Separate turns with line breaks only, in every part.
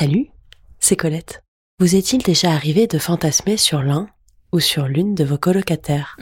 Salut, c'est Colette. Vous est-il déjà arrivé de fantasmer sur l'un ou sur l'une de vos colocataires?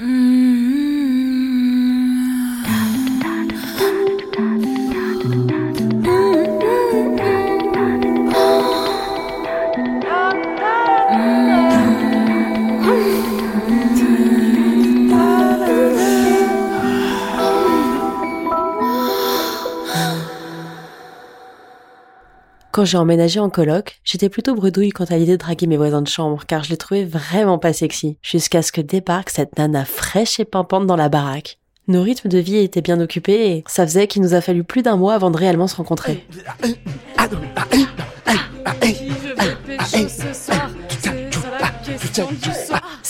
Quand j'ai emménagé en coloc, j'étais plutôt bredouille quant à l'idée de draguer mes voisins de chambre, car je les trouvais vraiment pas sexy, jusqu'à ce que débarque cette nana fraîche et pimpante dans la baraque. Nos rythmes de vie étaient bien occupés et ça faisait qu'il nous a fallu plus d'un mois avant de réellement se rencontrer.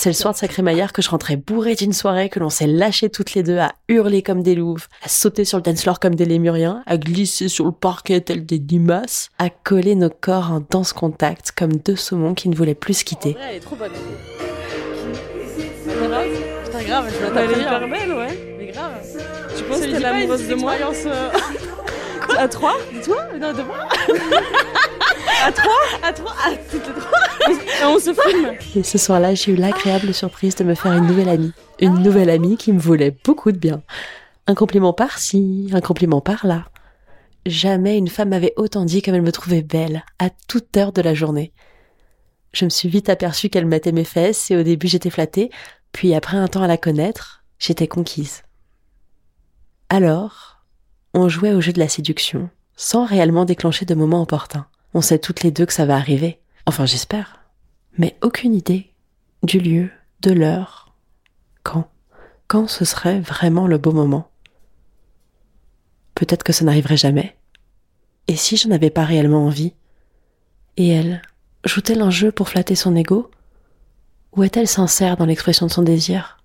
Le soir de Sacré Maillard que je rentrais bourré d'une soirée que l'on s'est lâché toutes les deux à hurler comme des louves, à sauter sur le dance floor comme des lémuriens, à glisser sur le parquet tel des limaces, à coller nos corps en danse contact comme deux saumons qui ne voulaient plus se quitter.
elle est trop bonne. Putain, grave, je la Elle est hyper belle, ouais. Mais grave. Tu penses qu'elle est amoureuse de moi À trois Dis-toi Non, de moi À trois À trois À toutes les trois Et on se filme
Et ce soir-là, j'ai eu l'agréable surprise de me faire une nouvelle amie. Une nouvelle amie qui me voulait beaucoup de bien. Un compliment par-ci, un compliment par-là. Jamais une femme m'avait autant dit comme elle me trouvait belle, à toute heure de la journée. Je me suis vite aperçue qu'elle mettait mes fesses et au début j'étais flattée, puis après un temps à la connaître, j'étais conquise. Alors, on jouait au jeu de la séduction, sans réellement déclencher de moments opportuns. On sait toutes les deux que ça va arriver. Enfin, j'espère. Mais aucune idée du lieu, de l'heure. Quand Quand ce serait vraiment le beau moment Peut-être que ça n'arriverait jamais. Et si je n'avais pas réellement envie? Et elle Joue-t-elle un jeu pour flatter son ego? Ou est-elle sincère dans l'expression de son désir?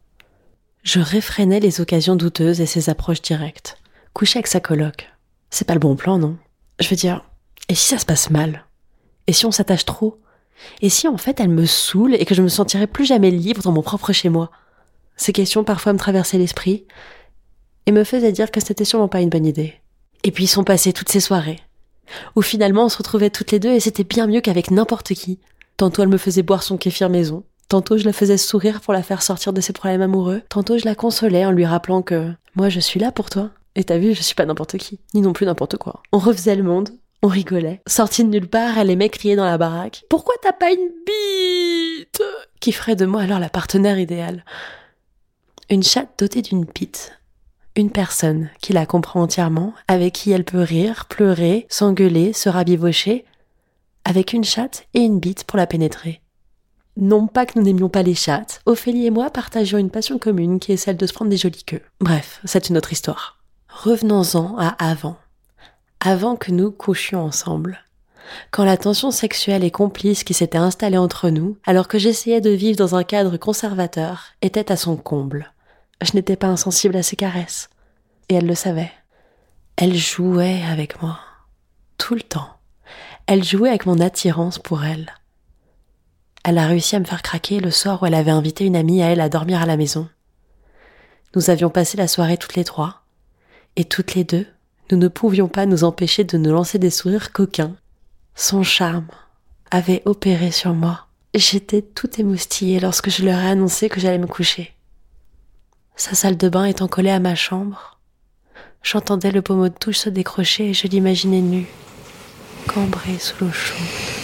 Je réfrénais les occasions douteuses et ses approches directes. Coucher avec sa coloc. C'est pas le bon plan, non? Je veux dire, et si ça se passe mal? Et si on s'attache trop? Et si en fait elle me saoule et que je me sentirais plus jamais libre dans mon propre chez moi? Ces questions parfois me traversaient l'esprit et me faisaient dire que c'était sûrement pas une bonne idée. Et puis sont passées toutes ces soirées où finalement on se retrouvait toutes les deux et c'était bien mieux qu'avec n'importe qui. Tantôt elle me faisait boire son kéfir maison, tantôt je la faisais sourire pour la faire sortir de ses problèmes amoureux, tantôt je la consolais en lui rappelant que moi je suis là pour toi. Et t'as vu, je suis pas n'importe qui, ni non plus n'importe quoi. On refaisait le monde, on rigolait. Sortie de nulle part, elle aimait crier dans la baraque. Pourquoi t'as pas une bite? Qui ferait de moi alors la partenaire idéale? Une chatte dotée d'une bite. Une personne qui la comprend entièrement, avec qui elle peut rire, pleurer, s'engueuler, se rabibocher, avec une chatte et une bite pour la pénétrer. Non pas que nous n'aimions pas les chattes, Ophélie et moi partagions une passion commune qui est celle de se prendre des jolies queues. Bref, c'est une autre histoire. Revenons-en à avant avant que nous couchions ensemble. Quand la tension sexuelle et complice qui s'était installée entre nous, alors que j'essayais de vivre dans un cadre conservateur, était à son comble. Je n'étais pas insensible à ses caresses. Et elle le savait. Elle jouait avec moi. Tout le temps. Elle jouait avec mon attirance pour elle. Elle a réussi à me faire craquer le soir où elle avait invité une amie à elle à dormir à la maison. Nous avions passé la soirée toutes les trois, et toutes les deux, nous ne pouvions pas nous empêcher de nous lancer des sourires coquins. Son charme avait opéré sur moi. J'étais tout émoustillée lorsque je leur ai annoncé que j'allais me coucher. Sa salle de bain étant collée à ma chambre, j'entendais le pommeau de touche se décrocher et je l'imaginais nu, cambré sous l'eau chaude.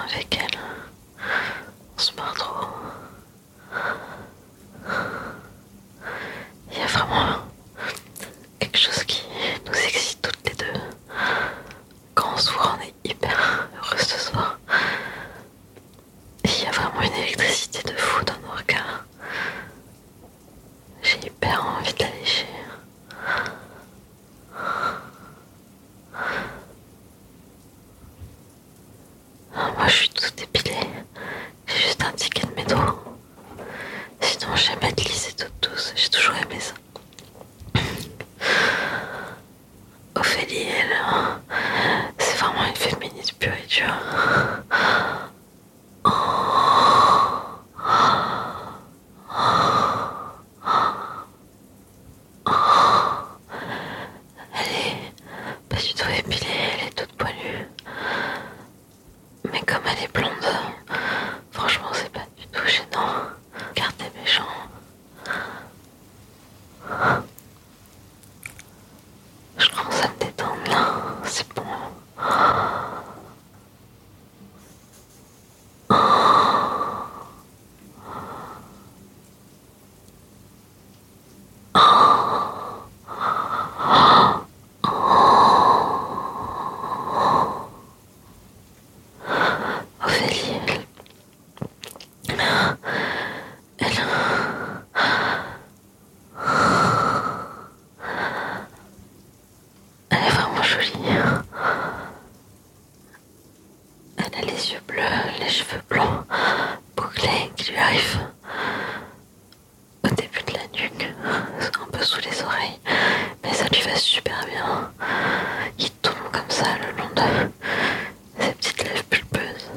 avec elle. On se marre trop. Il y a vraiment quelque
chose qui nous excite toutes les deux. Quand on se voit, on est hyper heureux ce soir. Il y a vraiment une électricité de fou dans nos regards. J'ai hyper envie de la lécher. Moi, je suis toute épilée. J'ai juste un ticket de métro. Sinon, j'aime être lisse et toute douce. J'ai toujours aimé ça. Ophélie, elle, c'est vraiment une féministe pure et dure. Elle est pas du tout épilée, elle est toute poilue. Mais comme elle est blonde, franchement, c'est pas du tout gênant. Regardez mes jambes. Je commence à me détendre là, c'est bon. Ophélie, elle, elle, elle est vraiment jolie. Elle a les yeux bleus, les cheveux blancs, bouclés, qui lui arrivent au début de la nuque, un peu sous les oreilles, mais ça lui va super bien. Il tombe comme ça le long de ses petites lèvres pulpeuses.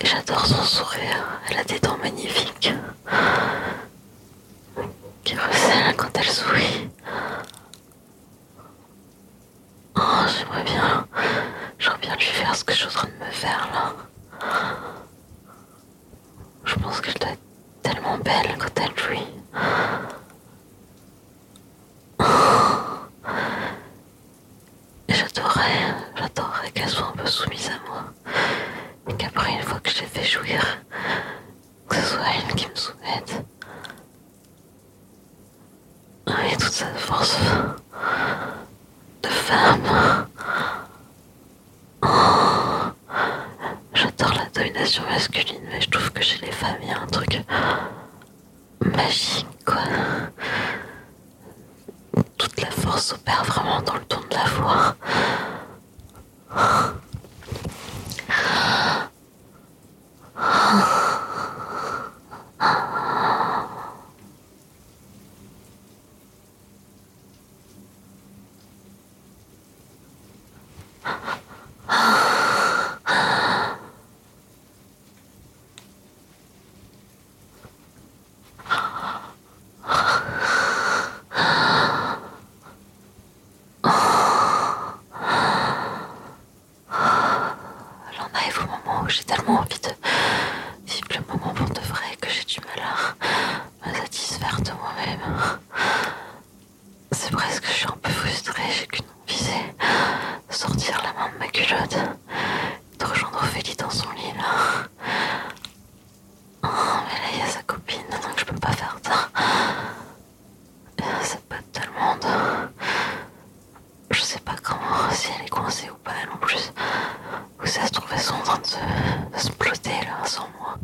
Et j'adore son sourire, elle a des dents magnifiques qui recèlent quand elle sourit. Oh, j'aimerais bien, j'aimerais bien lui faire ce que je suis en train de me faire là. Je pense qu'elle doit être tellement belle quand elle jouit. Et j'adorerais, j'adorerais qu'elle soit un peu soumise à moi. Et qu'après, une fois que je l'ai fait jouir, que ce soit elle qui me soumette. Et toute cette force de femme. Oh. J'adore la domination masculine, mais je trouve que chez les femmes, il y a un truc magique, quoi. Toute la force opère vraiment dans le ton de la voix. J'en arrive au moment où j'ai tellement envie de vivre le moment pour de vrai que j'ai du mal à me satisfaire de moi-même. C'est presque que je suis un peu frustrée, j'ai qu'une envie, sortir la main de ma culotte, de rejoindre Ophélie dans son lit là. Oh, mais là il y a sa copine, donc je peux pas faire ça. Et Cette pote d'allemande. Je sais pas comment, si elle est coincée ou pas, elle en plus. Où ça se trouve, sont en train de se, de se là, sans moi.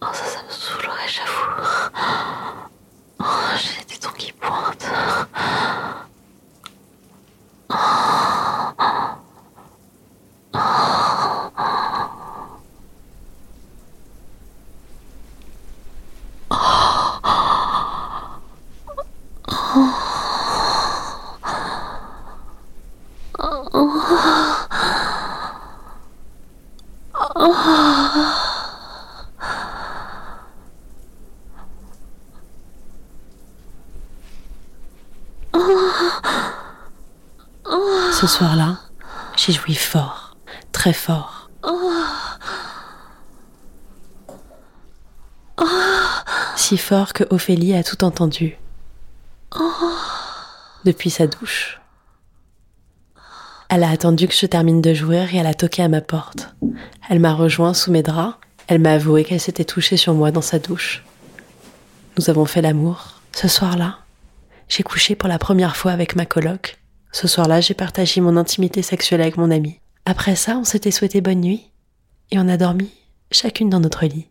Oh, ça, ça me saoulerait, j'avoue. Oh, j'ai les tétons qui pointent.
Ce soir-là, j'ai joui fort, très fort. Si fort que Ophélie a tout entendu. Depuis sa douche. Elle a attendu que je termine de jouir et elle a toqué à ma porte. Elle m'a rejoint sous mes draps. Elle m'a avoué qu'elle s'était touchée sur moi dans sa douche.
Nous avons fait l'amour. Ce soir-là, j'ai couché pour la première fois avec ma coloc. Ce soir-là, j'ai partagé mon intimité sexuelle avec mon ami. Après ça, on s'était souhaité bonne nuit et on a dormi chacune dans notre lit.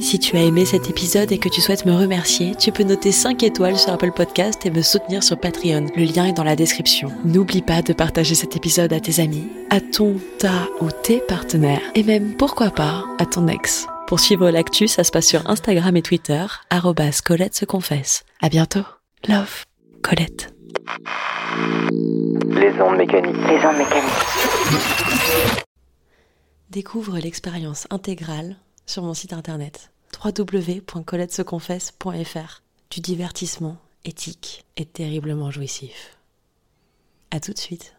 Si tu as aimé cet épisode et que tu souhaites me remercier, tu peux noter 5 étoiles sur Apple Podcast et me soutenir sur Patreon. Le lien est dans la description. N'oublie pas de partager cet épisode à tes amis, à ton, ta ou tes partenaires et même, pourquoi pas, à ton ex. Pour suivre l'actu, ça se passe sur Instagram et Twitter, arrobas Colette se confesse. À bientôt. Love, Colette.
Les ondes mécaniques. Les ondes mécaniques.
Découvre l'expérience intégrale sur mon site internet www.coletteseconfesse.fr du divertissement éthique et terriblement jouissif. À tout de suite.